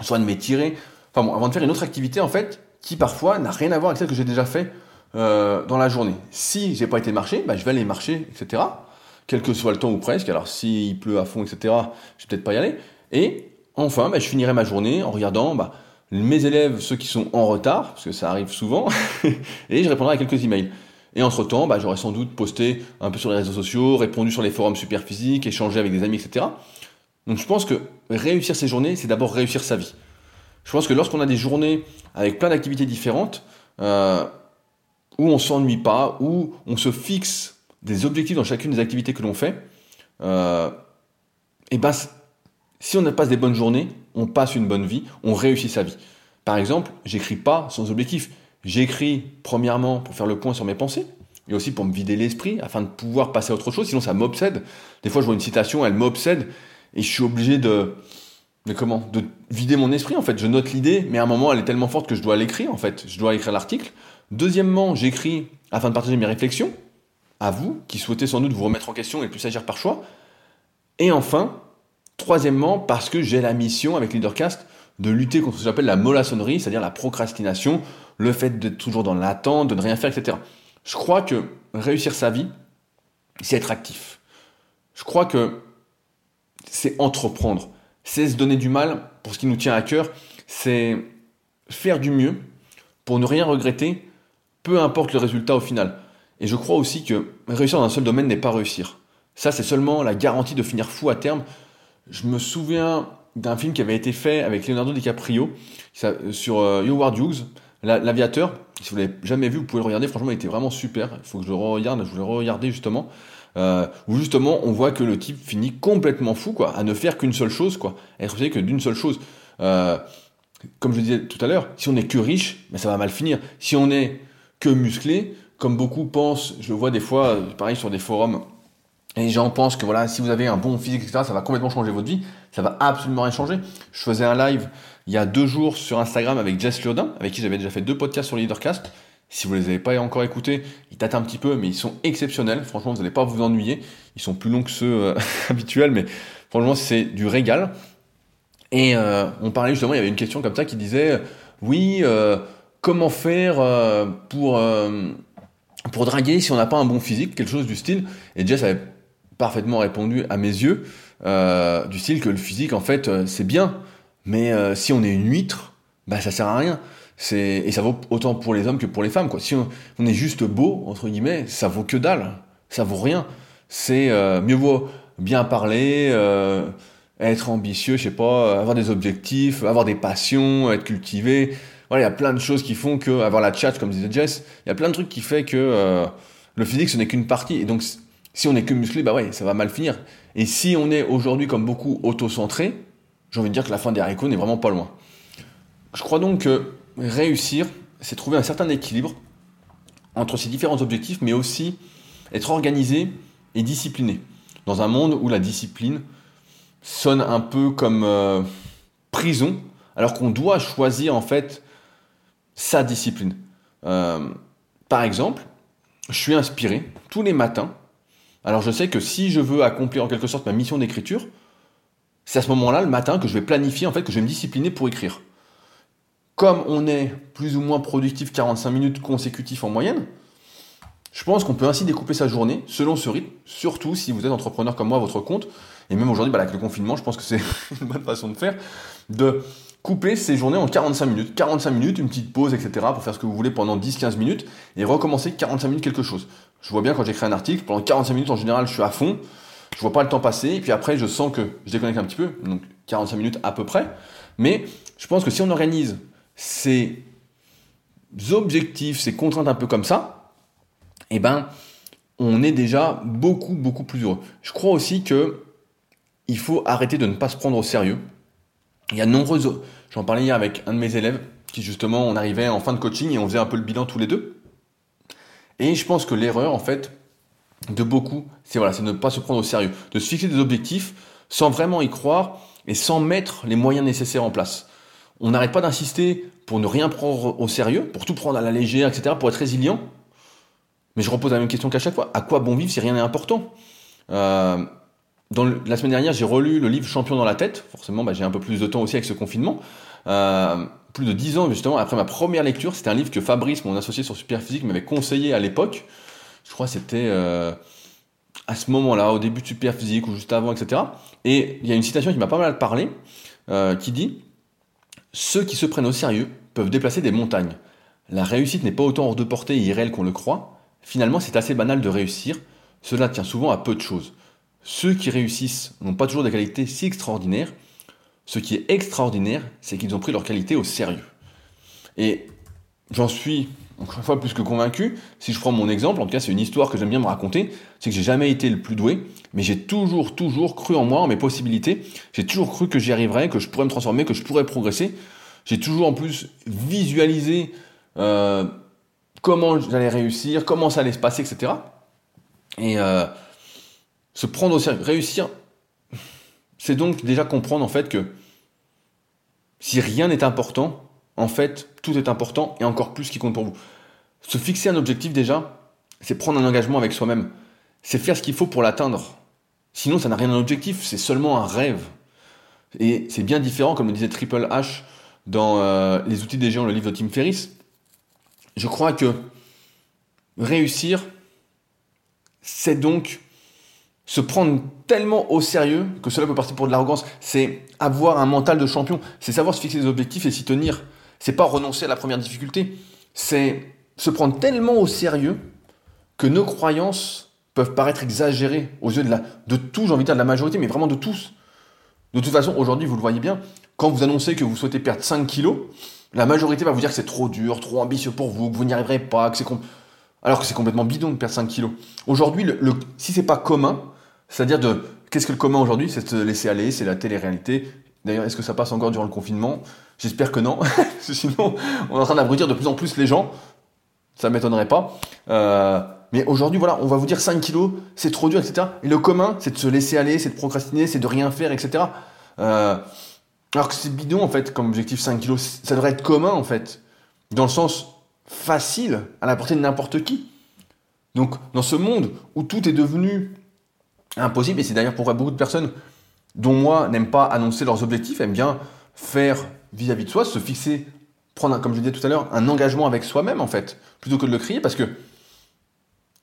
S1: Soit de m'étirer. Enfin bon, avant de faire une autre activité, en fait, qui parfois n'a rien à voir avec celle que j'ai déjà fait euh, dans la journée. Si j'ai pas été marcher, bah, je vais aller marcher, etc. Quel que soit le temps ou presque. Alors s'il pleut à fond, etc., je vais peut-être pas y aller. Et enfin, bah, je finirai ma journée en regardant bah, mes élèves, ceux qui sont en retard, parce que ça arrive souvent, et je répondrai à quelques emails. Et entre-temps, bah, sans doute posté un peu sur les réseaux sociaux, répondu sur les forums super physiques, échangé avec des amis, etc. Donc je pense que réussir ces journées, c'est d'abord réussir sa vie. Je pense que lorsqu'on a des journées avec plein d'activités différentes, euh, où on s'ennuie pas, où on se fixe des objectifs dans chacune des activités que l'on fait, euh, et ben si on passe des bonnes journées, on passe une bonne vie, on réussit sa vie. Par exemple, j'écris pas sans objectif. J'écris premièrement pour faire le point sur mes pensées, et aussi pour me vider l'esprit, afin de pouvoir passer à autre chose, sinon ça m'obsède. Des fois je vois une citation, elle m'obsède, et je suis obligé de, comment De vider mon esprit en fait. Je note l'idée, mais à un moment elle est tellement forte que je dois l'écrire en fait. Je dois écrire l'article. Deuxièmement, j'écris afin de partager mes réflexions, à vous, qui souhaitez sans doute vous remettre en question et plus agir par choix. Et enfin, Troisièmement, parce que j'ai la mission avec Leadercast de lutter contre ce que j'appelle la mollassonnerie, c'est-à-dire la procrastination, le fait d'être toujours dans l'attente, de ne rien faire, etc. Je crois que réussir sa vie, c'est être actif. Je crois que c'est entreprendre, c'est se donner du mal pour ce qui nous tient à cœur, c'est faire du mieux pour ne rien regretter, peu importe le résultat au final. Et je crois aussi que réussir dans un seul domaine n'est pas réussir. Ça, c'est seulement la garantie de finir fou à terme, je me souviens d'un film qui avait été fait avec Leonardo DiCaprio sur euh, Howard Hughes, L'aviateur. Si vous l'avez jamais vu, vous pouvez le regarder. Franchement, il était vraiment super. Il faut que je le regarde. Je voulais le regarder justement. Euh, où justement, on voit que le type finit complètement fou, quoi, à ne faire qu'une seule chose, quoi, à être que d'une seule chose. Euh, comme je disais tout à l'heure, si on n'est que riche, ben ça va mal finir. Si on est que musclé, comme beaucoup pensent, je le vois des fois, pareil sur des forums et les gens pensent que voilà, si vous avez un bon physique, etc., ça va complètement changer votre vie. Ça va absolument rien changer. Je faisais un live il y a deux jours sur Instagram avec Jess Lodin, avec qui j'avais déjà fait deux podcasts sur Leadercast. Si vous les avez pas encore écoutés, ils tâtent un petit peu, mais ils sont exceptionnels. Franchement, vous n'allez pas vous ennuyer. Ils sont plus longs que ceux euh, habituels, mais franchement, c'est du régal. Et euh, on parlait justement, il y avait une question comme ça qui disait, oui, euh, comment faire pour pour draguer si on n'a pas un bon physique, quelque chose du style. Et Jess avait parfaitement répondu à mes yeux, euh, du style que le physique, en fait, euh, c'est bien, mais euh, si on est une huître, bah ça sert à rien. C'est et ça vaut autant pour les hommes que pour les femmes, quoi. Si on, est juste beau entre guillemets, ça vaut que dalle, ça vaut rien. C'est mieux vaut bien parler, être ambitieux, je sais pas, avoir des objectifs, avoir des passions, être cultivé. Voilà, il y a plein de choses qui font que avoir la chat, comme disait Jess, il y a plein de trucs qui fait que le physique ce n'est qu'une partie. Et donc si on est que musclé, bah ouais, ça va mal finir. Et si on est aujourd'hui comme beaucoup auto-centré, j'ai envie de dire que la fin des haricots n'est vraiment pas loin. Je crois donc que réussir, c'est trouver un certain équilibre entre ces différents objectifs, mais aussi être organisé et discipliné. Dans un monde où la discipline sonne un peu comme euh, prison, alors qu'on doit choisir en fait sa discipline. Euh, par exemple, je suis inspiré tous les matins alors je sais que si je veux accomplir en quelque sorte ma mission d'écriture, c'est à ce moment-là, le matin, que je vais planifier, en fait, que je vais me discipliner pour écrire. Comme on est plus ou moins productif 45 minutes consécutifs en moyenne, je pense qu'on peut ainsi découper sa journée selon ce rythme, surtout si vous êtes entrepreneur comme moi à votre compte. Et même aujourd'hui, bah, avec le confinement, je pense que c'est une bonne façon de faire, de couper ses journées en 45 minutes. 45 minutes, une petite pause, etc. pour faire ce que vous voulez pendant 10-15 minutes et recommencer 45 minutes quelque chose. Je vois bien quand j'écris un article, pendant 45 minutes en général, je suis à fond, je vois pas le temps passer, et puis après, je sens que je déconnecte un petit peu. Donc, 45 minutes à peu près. Mais je pense que si on organise ces objectifs, ces contraintes un peu comme ça, eh ben, on est déjà beaucoup, beaucoup plus heureux. Je crois aussi que il faut arrêter de ne pas se prendre au sérieux. Il y a nombreuses, j'en parlais hier avec un de mes élèves, qui justement, on arrivait en fin de coaching et on faisait un peu le bilan tous les deux. Et je pense que l'erreur, en fait, de beaucoup, c'est voilà, c'est de ne pas se prendre au sérieux, de se fixer des objectifs sans vraiment y croire et sans mettre les moyens nécessaires en place. On n'arrête pas d'insister pour ne rien prendre au sérieux, pour tout prendre à la légère, etc., pour être résilient. Mais je repose la même question qu'à chaque fois. À quoi bon vivre si rien n'est important? Euh, dans La semaine dernière, j'ai relu le livre Champion dans la tête. Forcément, bah, j'ai un peu plus de temps aussi avec ce confinement. Euh, plus de dix ans, justement, après ma première lecture. C'était un livre que Fabrice, mon associé sur Superphysique, m'avait conseillé à l'époque. Je crois que c'était euh, à ce moment-là, au début de Superphysique ou juste avant, etc. Et il y a une citation qui m'a pas mal parlé, euh, qui dit Ceux qui se prennent au sérieux peuvent déplacer des montagnes. La réussite n'est pas autant hors de portée et irréelle qu'on le croit. Finalement, c'est assez banal de réussir. Cela tient souvent à peu de choses. Ceux qui réussissent n'ont pas toujours des qualités si extraordinaires. Ce qui est extraordinaire, c'est qu'ils ont pris leur qualité au sérieux. Et j'en suis encore une fois plus que convaincu. Si je prends mon exemple, en tout cas c'est une histoire que j'aime bien me raconter, c'est que j'ai jamais été le plus doué, mais j'ai toujours, toujours cru en moi, en mes possibilités. J'ai toujours cru que j'y arriverais, que je pourrais me transformer, que je pourrais progresser. J'ai toujours en plus visualisé euh, comment j'allais réussir, comment ça allait se passer, etc. Et euh, se prendre au sérieux, réussir, c'est donc déjà comprendre en fait que si rien n'est important, en fait, tout est important et encore plus qui compte pour vous. Se fixer un objectif déjà, c'est prendre un engagement avec soi-même. C'est faire ce qu'il faut pour l'atteindre. Sinon, ça n'a rien d'un objectif, c'est seulement un rêve. Et c'est bien différent, comme le disait Triple H dans euh, Les outils des géants, le livre de Tim Ferriss. Je crois que réussir, c'est donc se prendre tellement au sérieux que cela peut partir pour de l'arrogance. C'est avoir un mental de champion. C'est savoir se fixer des objectifs et s'y tenir. C'est pas renoncer à la première difficulté. C'est se prendre tellement au sérieux que nos croyances peuvent paraître exagérées aux yeux de, la, de tout, j'ai envie de dire de la majorité, mais vraiment de tous. De toute façon, aujourd'hui, vous le voyez bien, quand vous annoncez que vous souhaitez perdre 5 kilos, la majorité va vous dire que c'est trop dur, trop ambitieux pour vous, que vous n'y arriverez pas, que c'est alors que c'est complètement bidon de perdre 5 kilos. Aujourd'hui, le, le, si c'est pas commun, c'est-à-dire de qu'est-ce que le commun aujourd'hui? C'est de se laisser aller, c'est la télé-réalité. D'ailleurs, est-ce que ça passe encore durant le confinement? J'espère que non, sinon on est en train d'abrutir de plus en plus les gens. Ça m'étonnerait pas. Euh, mais aujourd'hui, voilà, on va vous dire 5 kilos, c'est trop dur, etc. Et le commun, c'est de se laisser aller, c'est de procrastiner, c'est de rien faire, etc. Euh, alors que c'est bidon, en fait, comme objectif 5 kilos. Ça devrait être commun, en fait. Dans le sens facile, à la portée de n'importe qui. Donc, dans ce monde où tout est devenu impossible, et c'est d'ailleurs pourquoi beaucoup de personnes, dont moi, n'aiment pas annoncer leurs objectifs, aiment bien faire vis-à-vis de soi, se fixer, prendre, comme je disais tout à l'heure, un engagement avec soi-même, en fait, plutôt que de le crier, parce que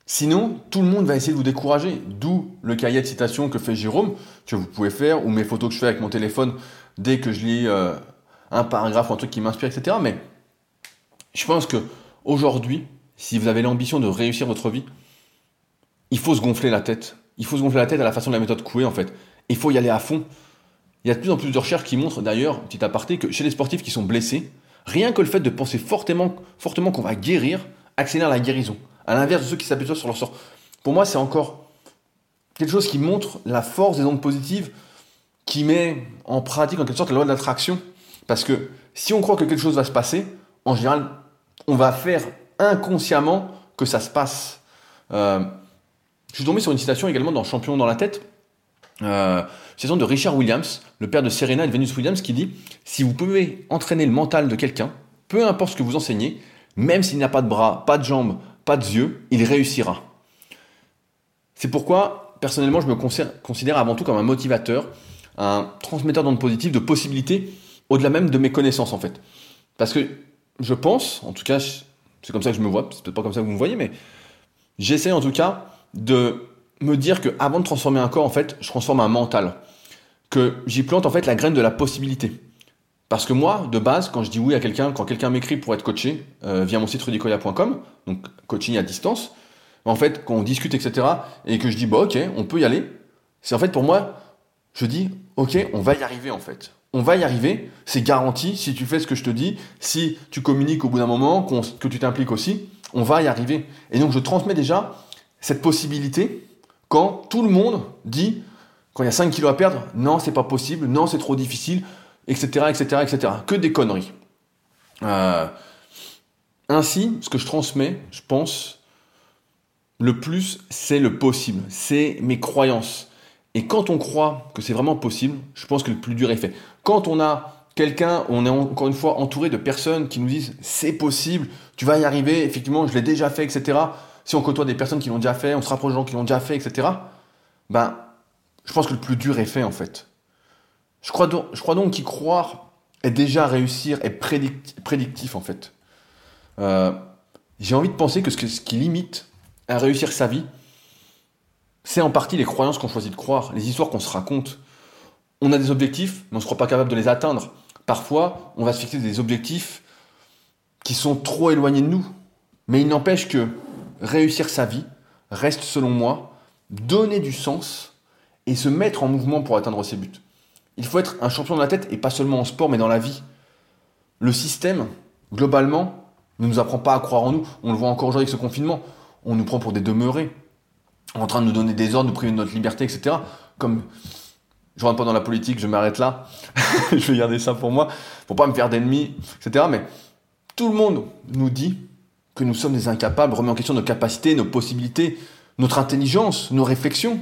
S1: sinon, tout le monde va essayer de vous décourager. D'où le cahier de citation que fait Jérôme, que vous pouvez faire, ou mes photos que je fais avec mon téléphone dès que je lis euh, un paragraphe ou un truc qui m'inspire, etc. Mais je pense que aujourd'hui, si vous avez l'ambition de réussir votre vie, il faut se gonfler la tête il faut se gonfler la tête à la façon de la méthode Coué en fait. Il faut y aller à fond. Il y a de plus en plus de recherches qui montrent d'ailleurs, petit aparté, que chez les sportifs qui sont blessés, rien que le fait de penser fortement, fortement qu'on va guérir accélère la guérison. À l'inverse de ceux qui s'appuient sur leur sort. Pour moi, c'est encore quelque chose qui montre la force des ondes positives, qui met en pratique en quelque sorte la loi de l'attraction. Parce que si on croit que quelque chose va se passer, en général, on va faire inconsciemment que ça se passe. Euh, je suis tombé sur une citation également dans Champion dans la tête, euh, citation de Richard Williams, le père de Serena et de Venus Williams, qui dit Si vous pouvez entraîner le mental de quelqu'un, peu importe ce que vous enseignez, même s'il n'a pas de bras, pas de jambes, pas de yeux, il réussira. C'est pourquoi, personnellement, je me considère avant tout comme un motivateur, un transmetteur d'ondes positives, de possibilités, au-delà même de mes connaissances en fait. Parce que je pense, en tout cas, c'est comme ça que je me vois, c'est peut-être pas comme ça que vous me voyez, mais j'essaie en tout cas de me dire que avant de transformer un corps, en fait, je transforme un mental. Que j'y plante en fait la graine de la possibilité. Parce que moi, de base, quand je dis oui à quelqu'un, quand quelqu'un m'écrit pour être coaché euh, via mon site rudicoya.com, donc coaching à distance, en fait, quand on discute, etc., et que je dis, bah ok, on peut y aller, c'est en fait pour moi, je dis, ok, on va y arriver en fait. On va y arriver, c'est garanti si tu fais ce que je te dis, si tu communiques au bout d'un moment, que tu t'impliques aussi, on va y arriver. Et donc je transmets déjà cette possibilité quand tout le monde dit, quand il y a 5 kilos à perdre, non, c'est pas possible, non, c'est trop difficile, etc., etc., etc. Que des conneries. Euh, ainsi, ce que je transmets, je pense, le plus, c'est le possible, c'est mes croyances. Et quand on croit que c'est vraiment possible, je pense que le plus dur est fait. Quand on a quelqu'un, on est encore une fois entouré de personnes qui nous disent c'est possible, tu vas y arriver, effectivement, je l'ai déjà fait, etc. Si on côtoie des personnes qui l'ont déjà fait, on se rapproche de gens qui l'ont déjà fait, etc. Ben, je pense que le plus dur est fait en fait. Je crois donc, je qu'y croire est déjà réussir, est prédictif en fait. Euh, j'ai envie de penser que ce, qui limite à réussir sa vie, c'est en partie les croyances qu'on choisit de croire, les histoires qu'on se raconte. On a des objectifs, mais on ne se croit pas capable de les atteindre. Parfois, on va se fixer des objectifs qui sont trop éloignés de nous. Mais il n'empêche que réussir sa vie reste, selon moi, donner du sens et se mettre en mouvement pour atteindre ses buts. Il faut être un champion de la tête et pas seulement en sport mais dans la vie. Le système, globalement, ne nous apprend pas à croire en nous. On le voit encore aujourd'hui avec ce confinement. On nous prend pour des demeurés, en train de nous donner des ordres, de priver de notre liberté, etc. Comme je rentre pas dans la politique, je m'arrête là. je vais garder ça pour moi, pour pas me faire d'ennemis, etc. Mais tout le monde nous dit que nous sommes des incapables, remet en question nos capacités, nos possibilités, notre intelligence, nos réflexions.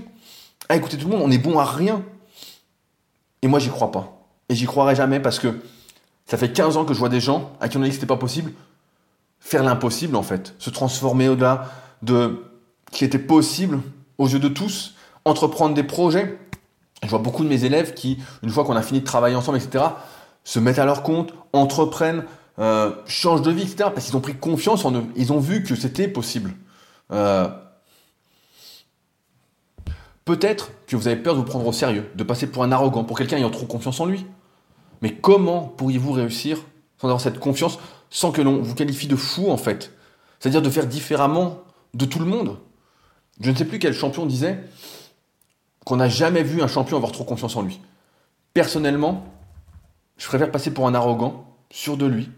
S1: Ah, écoutez tout le monde, on est bon à rien. Et moi, j'y crois pas. Et j'y croirai jamais parce que ça fait 15 ans que je vois des gens à qui on a dit que c'était pas possible faire l'impossible en fait, se transformer au-delà de ce qui était possible aux yeux de tous, entreprendre des projets. Je vois beaucoup de mes élèves qui, une fois qu'on a fini de travailler ensemble, etc., se mettent à leur compte, entreprennent, euh, changent de vie, etc., parce qu'ils ont pris confiance en eux. Ils ont vu que c'était possible. Euh, Peut-être que vous avez peur de vous prendre au sérieux, de passer pour un arrogant, pour quelqu'un ayant trop confiance en lui. Mais comment pourriez-vous réussir sans avoir cette confiance, sans que l'on vous qualifie de fou en fait? C'est-à-dire de faire différemment de tout le monde? Je ne sais plus quel champion disait qu'on n'a jamais vu un champion avoir trop confiance en lui. Personnellement, je préfère passer pour un arrogant, sûr de lui,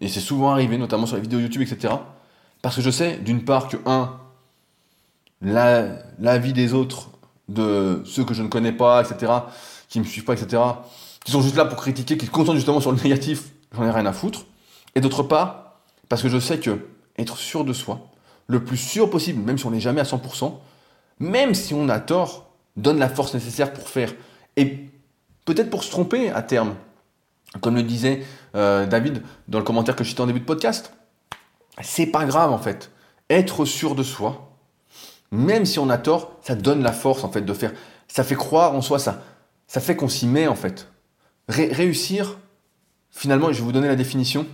S1: et c'est souvent arrivé, notamment sur les vidéos YouTube, etc. Parce que je sais, d'une part, que, un, la, vie des autres, de ceux que je ne connais pas, etc., qui me suivent pas, etc., qui sont juste là pour critiquer, qui se concentrent justement sur le négatif, j'en ai rien à foutre. Et d'autre part, parce que je sais que être sûr de soi, le plus sûr possible, même si on n'est jamais à 100%, même si on a tort, donne la force nécessaire pour faire. Et peut-être pour se tromper à terme. Comme le disait euh, David dans le commentaire que je citais en début de podcast. C'est pas grave en fait. Être sûr de soi, même si on a tort, ça donne la force en fait de faire. Ça fait croire en soi, ça, ça fait qu'on s'y met en fait. réussir, finalement, je vais vous donner la définition.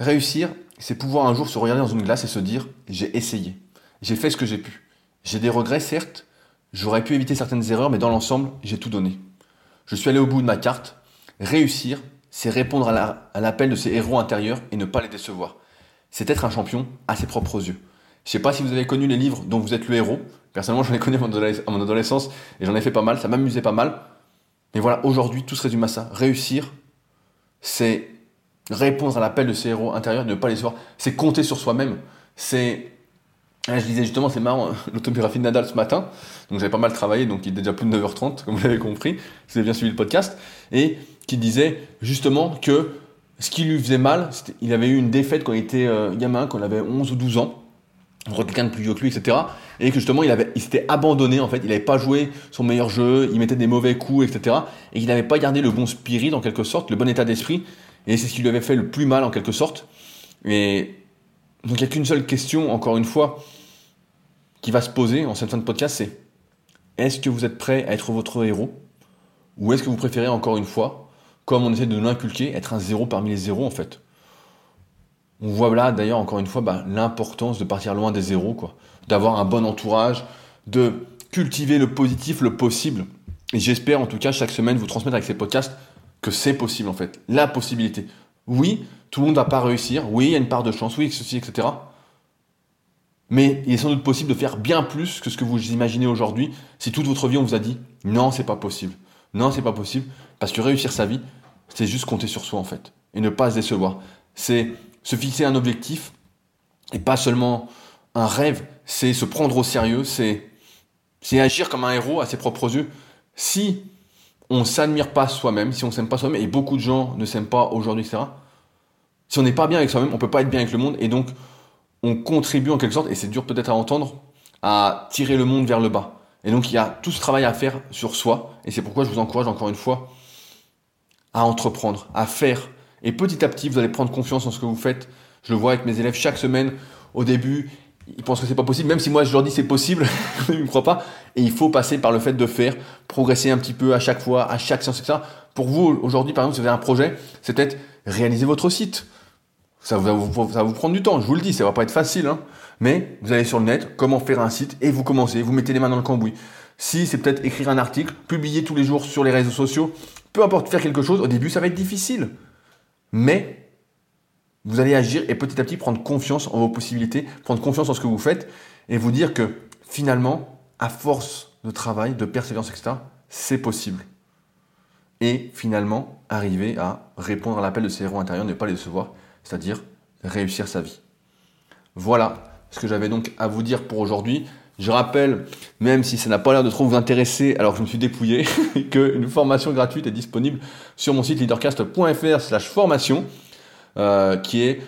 S1: Réussir, c'est pouvoir un jour se regarder dans une glace et se dire j'ai essayé, j'ai fait ce que j'ai pu. J'ai des regrets, certes, j'aurais pu éviter certaines erreurs, mais dans l'ensemble, j'ai tout donné. Je suis allé au bout de ma carte. Réussir, c'est répondre à l'appel de ses héros intérieurs et ne pas les décevoir. C'est être un champion à ses propres yeux. Je sais pas si vous avez connu les livres dont vous êtes le héros. Personnellement, j'en ai connu à mon adolescence et j'en ai fait pas mal. Ça m'amusait pas mal. Mais voilà, aujourd'hui, tout se résume à ça. Réussir, c'est répondre à l'appel de ses héros intérieurs, ne pas les voir. C'est compter sur soi-même. C'est. Je disais justement, c'est marrant, l'autobiographie de Nadal ce matin. Donc j'avais pas mal travaillé, donc il est déjà plus de 9h30, comme vous l'avez compris, si vous avez bien suivi le podcast. Et qui disait justement que ce qui lui faisait mal, il avait eu une défaite quand il était euh, gamin, quand il avait 11 ou 12 ans quelqu'un de plus vieux que lui, etc. Et que justement, il, avait, il s'était abandonné, en fait. Il n'avait pas joué son meilleur jeu, il mettait des mauvais coups, etc. Et il n'avait pas gardé le bon spirit, en quelque sorte, le bon état d'esprit. Et c'est ce qui lui avait fait le plus mal, en quelque sorte. Et donc, il n'y a qu'une seule question, encore une fois, qui va se poser en cette fin de podcast, c'est est-ce que vous êtes prêt à être votre héros? Ou est-ce que vous préférez, encore une fois, comme on essaie de nous l'inculquer, être un zéro parmi les zéros, en fait on voit là d'ailleurs encore une fois bah, l'importance de partir loin des zéros, quoi. D'avoir un bon entourage, de cultiver le positif le possible. Et j'espère en tout cas chaque semaine vous transmettre avec ces podcasts que c'est possible en fait, la possibilité. Oui, tout le monde ne va pas réussir, oui, il y a une part de chance, oui, ceci, etc. Mais il est sans doute possible de faire bien plus que ce que vous imaginez aujourd'hui si toute votre vie on vous a dit non, c'est pas possible. Non, c'est pas possible. Parce que réussir sa vie, c'est juste compter sur soi en fait. Et ne pas se décevoir. C'est se fixer un objectif et pas seulement un rêve, c'est se prendre au sérieux, c'est agir comme un héros à ses propres yeux. Si on s'admire pas soi-même, si on s'aime pas soi-même, et beaucoup de gens ne s'aiment pas aujourd'hui, etc. Si on n'est pas bien avec soi-même, on peut pas être bien avec le monde, et donc on contribue en quelque sorte, et c'est dur peut-être à entendre, à tirer le monde vers le bas. Et donc il y a tout ce travail à faire sur soi, et c'est pourquoi je vous encourage encore une fois à entreprendre, à faire. Et petit à petit, vous allez prendre confiance en ce que vous faites. Je le vois avec mes élèves chaque semaine. Au début, ils pensent que c'est pas possible, même si moi je leur dis c'est possible, ils ne croient pas. Et il faut passer par le fait de faire, progresser un petit peu à chaque fois, à chaque séance, etc. Pour vous, aujourd'hui, par exemple, si vous avez un projet, c'est peut-être réaliser votre site. Ça va, vous, ça va vous prendre du temps, je vous le dis, ça va pas être facile, hein. mais vous allez sur le net, comment faire un site, et vous commencez, vous mettez les mains dans le cambouis. Si c'est peut-être écrire un article, publier tous les jours sur les réseaux sociaux, peu importe faire quelque chose, au début ça va être difficile. Mais vous allez agir et petit à petit prendre confiance en vos possibilités, prendre confiance en ce que vous faites et vous dire que finalement, à force de travail, de persévérance, etc., c'est possible. Et finalement, arriver à répondre à l'appel de ses héros intérieurs, ne pas les décevoir, c'est-à-dire réussir sa vie. Voilà ce que j'avais donc à vous dire pour aujourd'hui. Je rappelle, même si ça n'a pas l'air de trop vous intéresser, alors que je me suis dépouillé, qu'une formation gratuite est disponible sur mon site leadercast.fr slash formation. Euh, qui est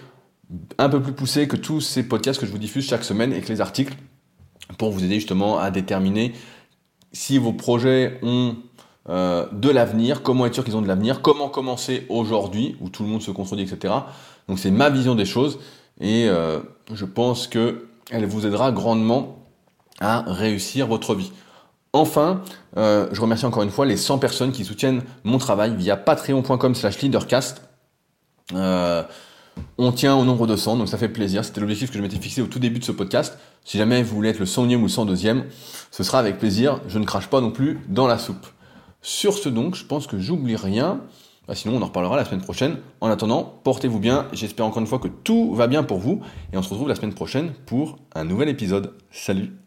S1: un peu plus poussé que tous ces podcasts que je vous diffuse chaque semaine et que les articles pour vous aider justement à déterminer si vos projets ont euh, de l'avenir, comment être sûr qu'ils ont de l'avenir, comment commencer aujourd'hui où tout le monde se contredit, etc. Donc c'est ma vision des choses et euh, je pense que elle vous aidera grandement à réussir votre vie. Enfin, je remercie encore une fois les 100 personnes qui soutiennent mon travail via patreon.com slash leadercast. Euh, on tient au nombre de 100, donc ça fait plaisir. C'était l'objectif que je m'étais fixé au tout début de ce podcast. Si jamais vous voulez être le 100e ou le 102e, ce sera avec plaisir. Je ne crache pas non plus dans la soupe. Sur ce donc, je pense que j'oublie rien. Bah, sinon, on en reparlera la semaine prochaine. En attendant, portez-vous bien. J'espère encore une fois que tout va bien pour vous. Et on se retrouve la semaine prochaine pour un nouvel épisode. Salut